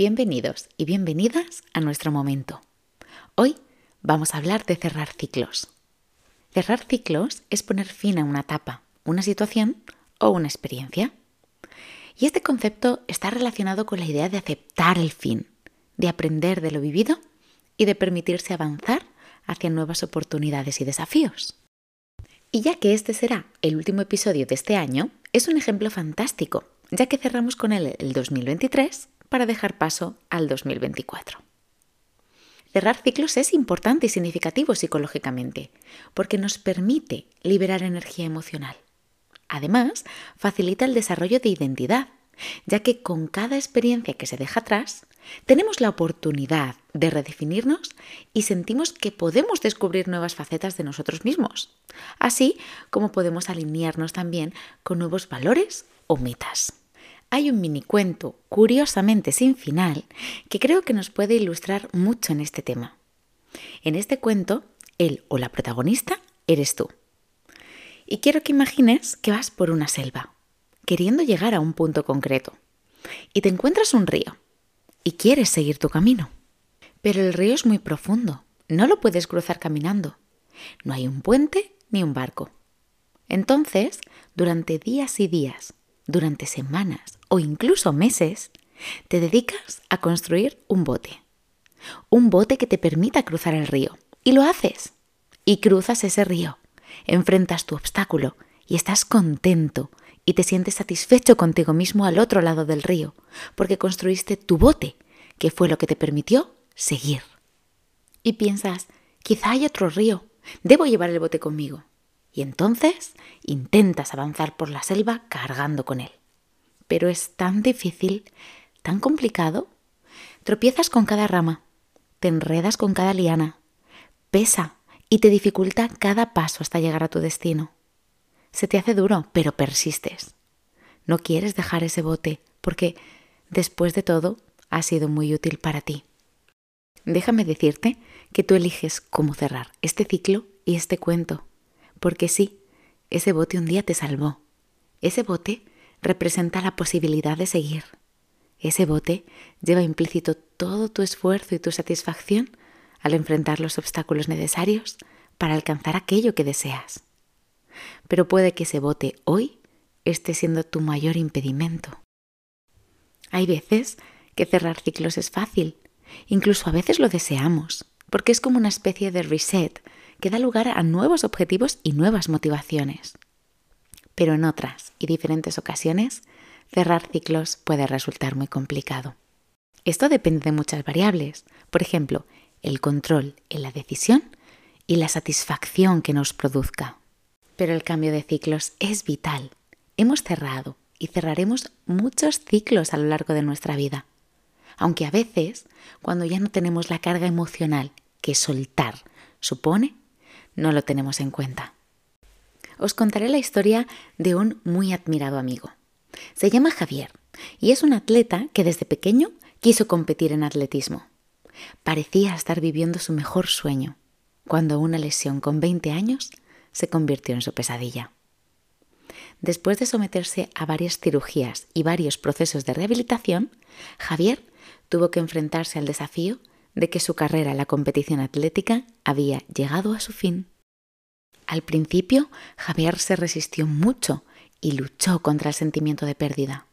Bienvenidos y bienvenidas a nuestro momento. Hoy vamos a hablar de cerrar ciclos. Cerrar ciclos es poner fin a una etapa, una situación o una experiencia. Y este concepto está relacionado con la idea de aceptar el fin, de aprender de lo vivido y de permitirse avanzar hacia nuevas oportunidades y desafíos. Y ya que este será el último episodio de este año, es un ejemplo fantástico, ya que cerramos con él el 2023 para dejar paso al 2024. Cerrar ciclos es importante y significativo psicológicamente, porque nos permite liberar energía emocional. Además, facilita el desarrollo de identidad, ya que con cada experiencia que se deja atrás, tenemos la oportunidad de redefinirnos y sentimos que podemos descubrir nuevas facetas de nosotros mismos, así como podemos alinearnos también con nuevos valores o metas. Hay un mini cuento, curiosamente sin final, que creo que nos puede ilustrar mucho en este tema. En este cuento, él o la protagonista eres tú. Y quiero que imagines que vas por una selva, queriendo llegar a un punto concreto, y te encuentras un río y quieres seguir tu camino. Pero el río es muy profundo, no lo puedes cruzar caminando. No hay un puente ni un barco. Entonces, durante días y días, durante semanas o incluso meses, te dedicas a construir un bote. Un bote que te permita cruzar el río. Y lo haces. Y cruzas ese río. Enfrentas tu obstáculo y estás contento y te sientes satisfecho contigo mismo al otro lado del río, porque construiste tu bote, que fue lo que te permitió seguir. Y piensas, quizá hay otro río, debo llevar el bote conmigo. Y entonces intentas avanzar por la selva cargando con él. Pero es tan difícil, tan complicado. Tropiezas con cada rama, te enredas con cada liana, pesa y te dificulta cada paso hasta llegar a tu destino. Se te hace duro, pero persistes. No quieres dejar ese bote porque, después de todo, ha sido muy útil para ti. Déjame decirte que tú eliges cómo cerrar este ciclo y este cuento, porque sí, ese bote un día te salvó. Ese bote representa la posibilidad de seguir. Ese bote lleva implícito todo tu esfuerzo y tu satisfacción al enfrentar los obstáculos necesarios para alcanzar aquello que deseas pero puede que ese bote hoy esté siendo tu mayor impedimento. Hay veces que cerrar ciclos es fácil, incluso a veces lo deseamos, porque es como una especie de reset que da lugar a nuevos objetivos y nuevas motivaciones. Pero en otras y diferentes ocasiones, cerrar ciclos puede resultar muy complicado. Esto depende de muchas variables, por ejemplo, el control en la decisión y la satisfacción que nos produzca. Pero el cambio de ciclos es vital. Hemos cerrado y cerraremos muchos ciclos a lo largo de nuestra vida. Aunque a veces, cuando ya no tenemos la carga emocional que soltar supone, no lo tenemos en cuenta. Os contaré la historia de un muy admirado amigo. Se llama Javier y es un atleta que desde pequeño quiso competir en atletismo. Parecía estar viviendo su mejor sueño, cuando una lesión con 20 años se convirtió en su pesadilla. Después de someterse a varias cirugías y varios procesos de rehabilitación, Javier tuvo que enfrentarse al desafío de que su carrera en la competición atlética había llegado a su fin. Al principio, Javier se resistió mucho y luchó contra el sentimiento de pérdida.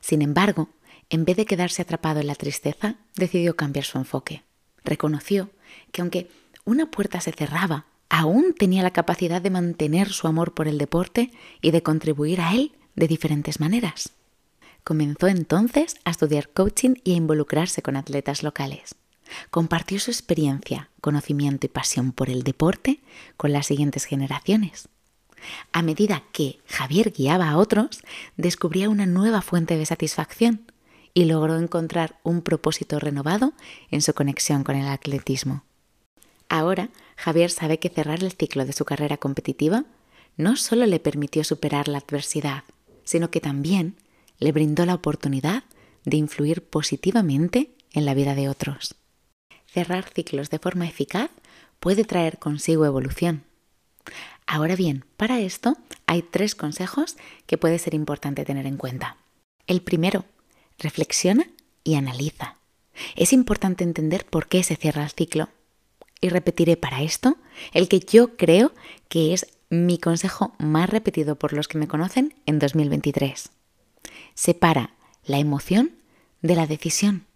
Sin embargo, en vez de quedarse atrapado en la tristeza, decidió cambiar su enfoque. Reconoció que aunque una puerta se cerraba aún tenía la capacidad de mantener su amor por el deporte y de contribuir a él de diferentes maneras. Comenzó entonces a estudiar coaching y a involucrarse con atletas locales. Compartió su experiencia, conocimiento y pasión por el deporte con las siguientes generaciones. A medida que Javier guiaba a otros, descubría una nueva fuente de satisfacción y logró encontrar un propósito renovado en su conexión con el atletismo. Ahora, Javier sabe que cerrar el ciclo de su carrera competitiva no solo le permitió superar la adversidad, sino que también le brindó la oportunidad de influir positivamente en la vida de otros. Cerrar ciclos de forma eficaz puede traer consigo evolución. Ahora bien, para esto hay tres consejos que puede ser importante tener en cuenta. El primero, reflexiona y analiza. Es importante entender por qué se cierra el ciclo. Y repetiré para esto el que yo creo que es mi consejo más repetido por los que me conocen en 2023. Separa la emoción de la decisión.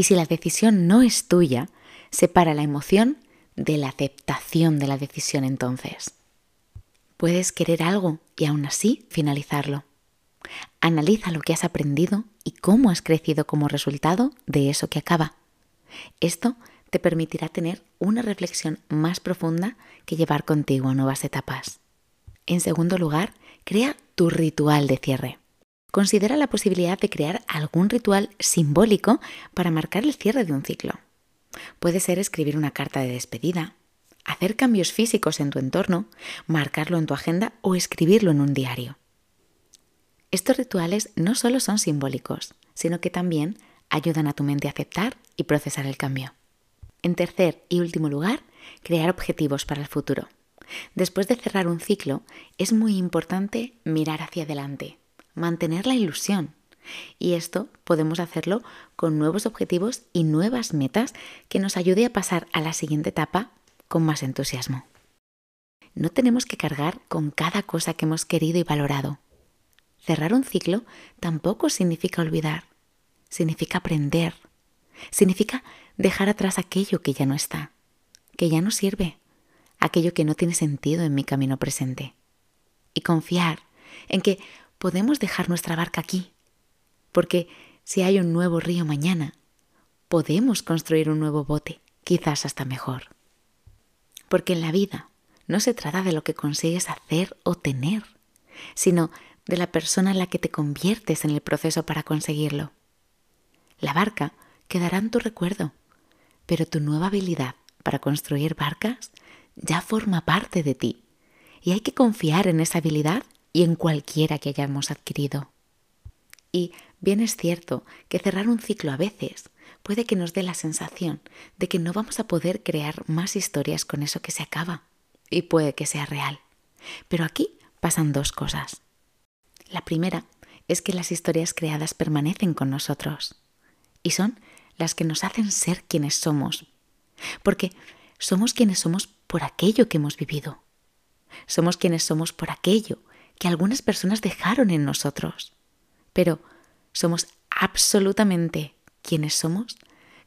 Y si la decisión no es tuya, separa la emoción de la aceptación de la decisión entonces. Puedes querer algo y aún así finalizarlo. Analiza lo que has aprendido y cómo has crecido como resultado de eso que acaba. Esto te permitirá tener una reflexión más profunda que llevar contigo a nuevas etapas. En segundo lugar, crea tu ritual de cierre. Considera la posibilidad de crear algún ritual simbólico para marcar el cierre de un ciclo. Puede ser escribir una carta de despedida, hacer cambios físicos en tu entorno, marcarlo en tu agenda o escribirlo en un diario. Estos rituales no solo son simbólicos, sino que también ayudan a tu mente a aceptar y procesar el cambio. En tercer y último lugar, crear objetivos para el futuro. Después de cerrar un ciclo, es muy importante mirar hacia adelante, mantener la ilusión. Y esto podemos hacerlo con nuevos objetivos y nuevas metas que nos ayude a pasar a la siguiente etapa con más entusiasmo. No tenemos que cargar con cada cosa que hemos querido y valorado. Cerrar un ciclo tampoco significa olvidar, significa aprender, significa dejar atrás aquello que ya no está, que ya no sirve, aquello que no tiene sentido en mi camino presente. Y confiar en que podemos dejar nuestra barca aquí, porque si hay un nuevo río mañana, podemos construir un nuevo bote, quizás hasta mejor. Porque en la vida no se trata de lo que consigues hacer o tener, sino de la persona en la que te conviertes en el proceso para conseguirlo. La barca quedará en tu recuerdo, pero tu nueva habilidad para construir barcas ya forma parte de ti y hay que confiar en esa habilidad y en cualquiera que hayamos adquirido. Y bien es cierto que cerrar un ciclo a veces puede que nos dé la sensación de que no vamos a poder crear más historias con eso que se acaba. Y puede que sea real. Pero aquí pasan dos cosas. La primera es que las historias creadas permanecen con nosotros y son las que nos hacen ser quienes somos. Porque somos quienes somos por aquello que hemos vivido. Somos quienes somos por aquello que algunas personas dejaron en nosotros. Pero somos absolutamente quienes somos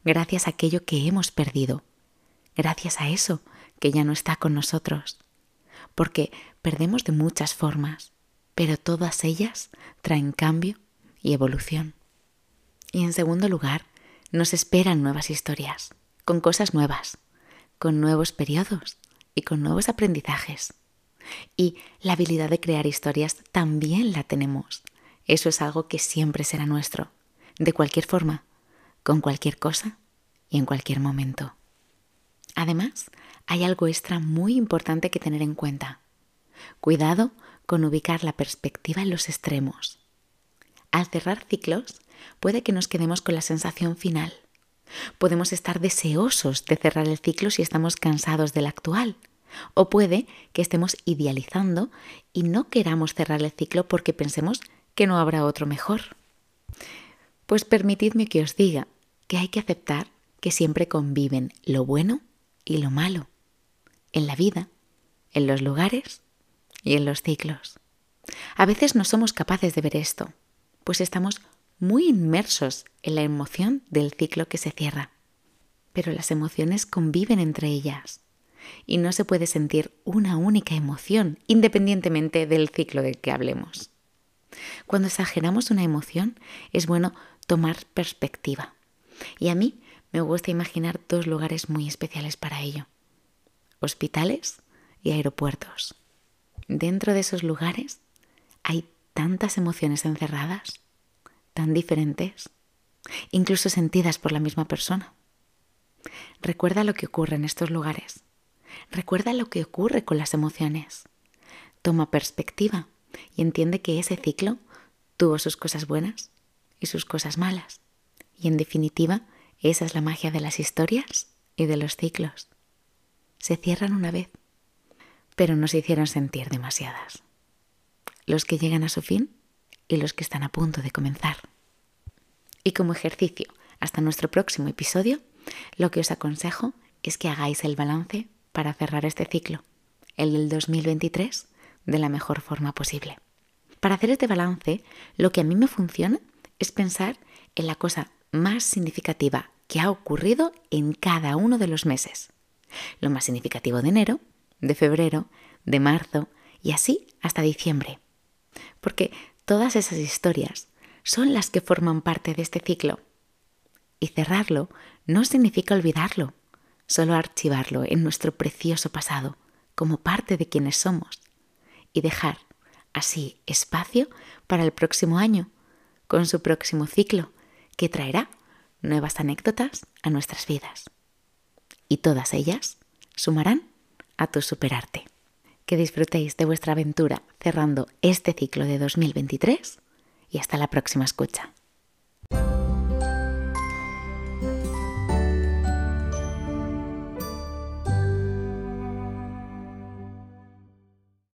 gracias a aquello que hemos perdido, gracias a eso que ya no está con nosotros, porque perdemos de muchas formas, pero todas ellas traen cambio y evolución. Y en segundo lugar, nos esperan nuevas historias, con cosas nuevas, con nuevos periodos y con nuevos aprendizajes. Y la habilidad de crear historias también la tenemos. Eso es algo que siempre será nuestro, de cualquier forma, con cualquier cosa y en cualquier momento. Además, hay algo extra muy importante que tener en cuenta. Cuidado con ubicar la perspectiva en los extremos. Al cerrar ciclos, puede que nos quedemos con la sensación final. Podemos estar deseosos de cerrar el ciclo si estamos cansados del actual. O puede que estemos idealizando y no queramos cerrar el ciclo porque pensemos que no habrá otro mejor. Pues permitidme que os diga que hay que aceptar que siempre conviven lo bueno y lo malo, en la vida, en los lugares y en los ciclos. A veces no somos capaces de ver esto, pues estamos muy inmersos en la emoción del ciclo que se cierra. Pero las emociones conviven entre ellas y no se puede sentir una única emoción independientemente del ciclo del que hablemos. Cuando exageramos una emoción es bueno tomar perspectiva y a mí me gusta imaginar dos lugares muy especiales para ello. Hospitales y aeropuertos. Dentro de esos lugares hay tantas emociones encerradas, tan diferentes, incluso sentidas por la misma persona. Recuerda lo que ocurre en estos lugares. Recuerda lo que ocurre con las emociones. Toma perspectiva y entiende que ese ciclo tuvo sus cosas buenas y sus cosas malas. Y en definitiva, esa es la magia de las historias y de los ciclos. Se cierran una vez, pero no se hicieron sentir demasiadas. Los que llegan a su fin y los que están a punto de comenzar. Y como ejercicio, hasta nuestro próximo episodio, lo que os aconsejo es que hagáis el balance para cerrar este ciclo, el del 2023, de la mejor forma posible. Para hacer este balance, lo que a mí me funciona es pensar en la cosa más significativa que ha ocurrido en cada uno de los meses. Lo más significativo de enero, de febrero, de marzo y así hasta diciembre. Porque todas esas historias son las que forman parte de este ciclo. Y cerrarlo no significa olvidarlo, solo archivarlo en nuestro precioso pasado como parte de quienes somos y dejar así espacio para el próximo año, con su próximo ciclo, que traerá nuevas anécdotas a nuestras vidas. Y todas ellas sumarán a tu superarte. Que disfrutéis de vuestra aventura cerrando este ciclo de 2023 y hasta la próxima escucha.